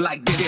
like this.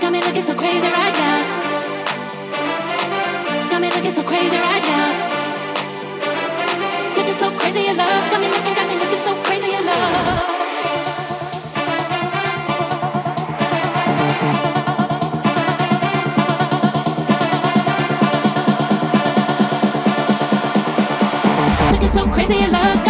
Got me looking so crazy right now. Got me looking so crazy right now. Looking so crazy love. Got me looking, got me looking so crazy love. so crazy in love.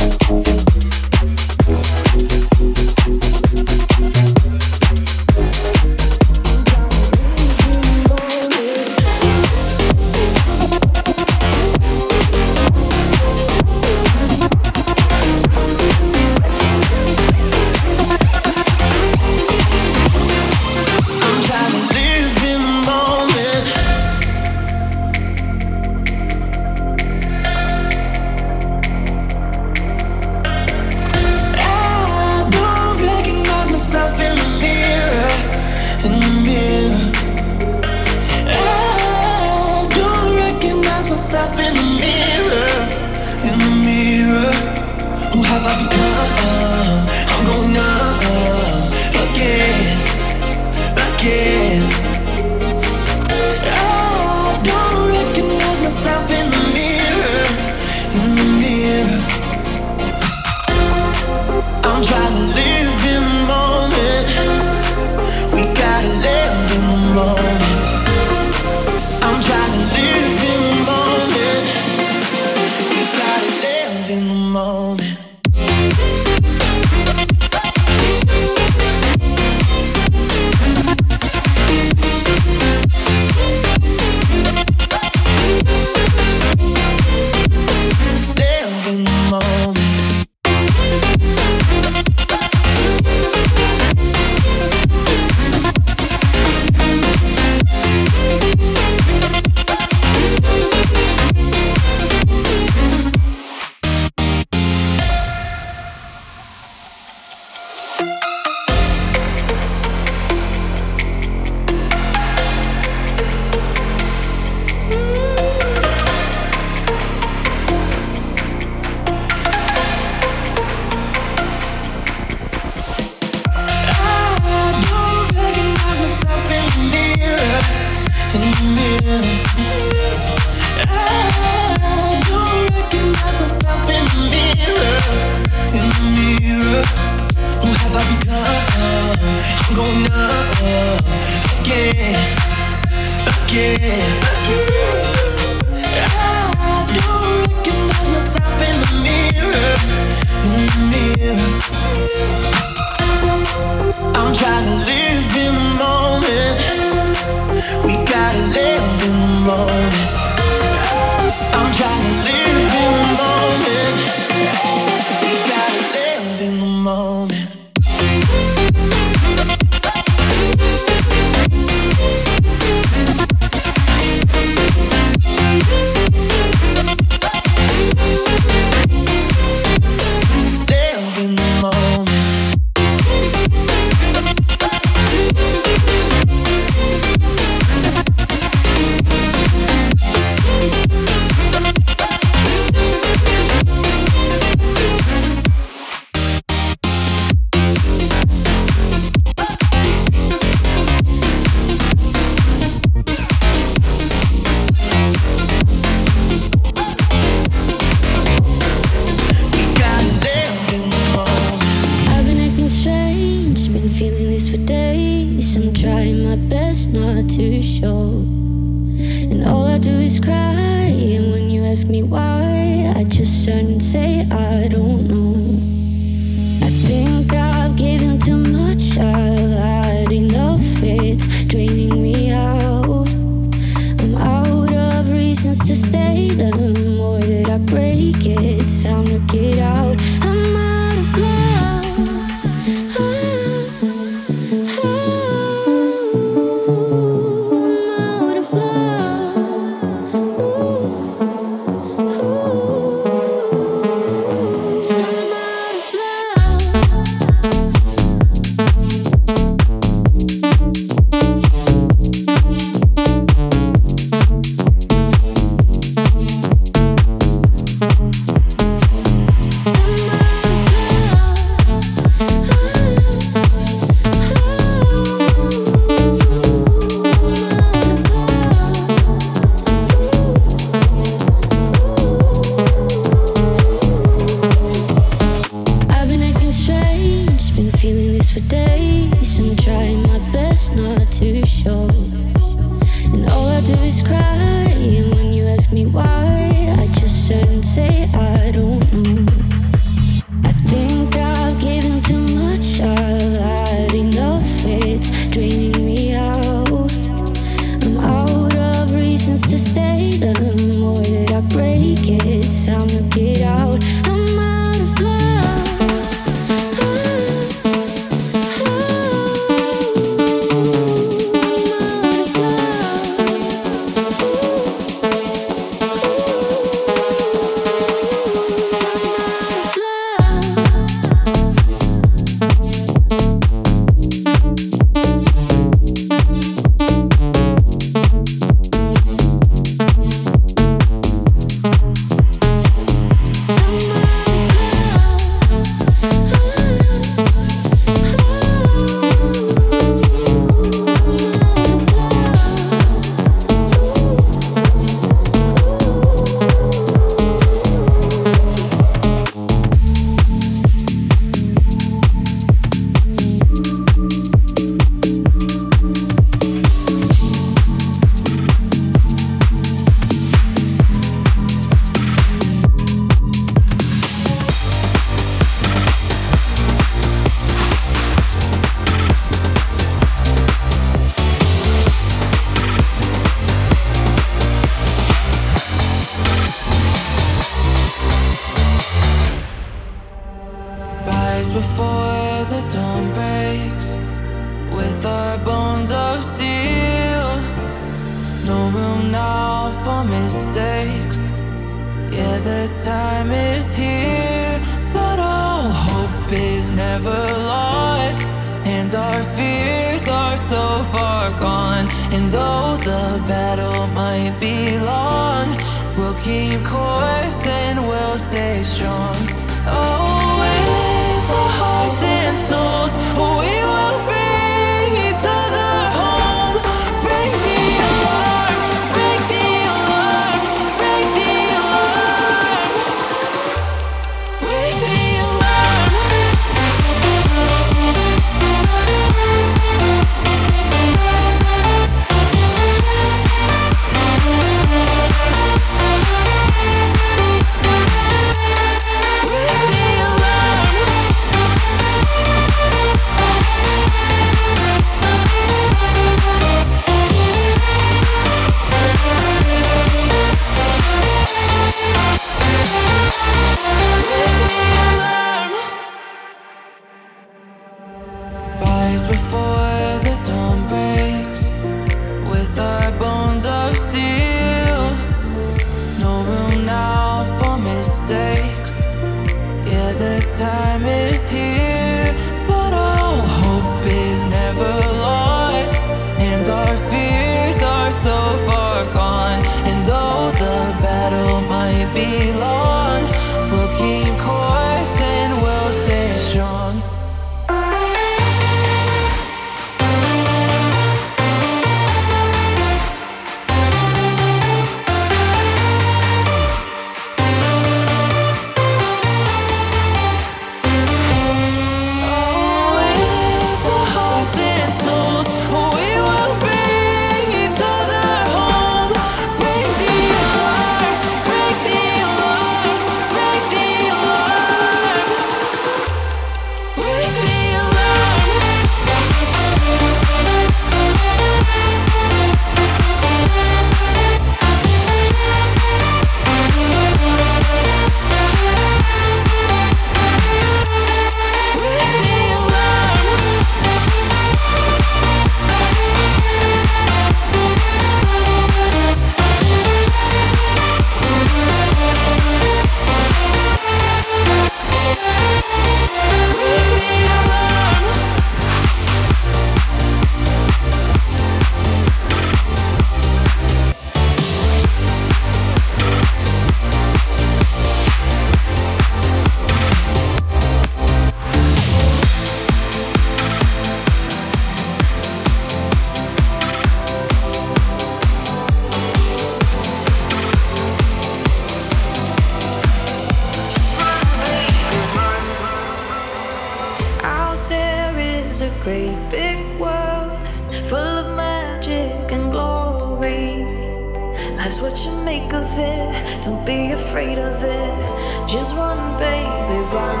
Baby, run.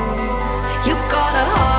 You got a heart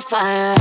fire.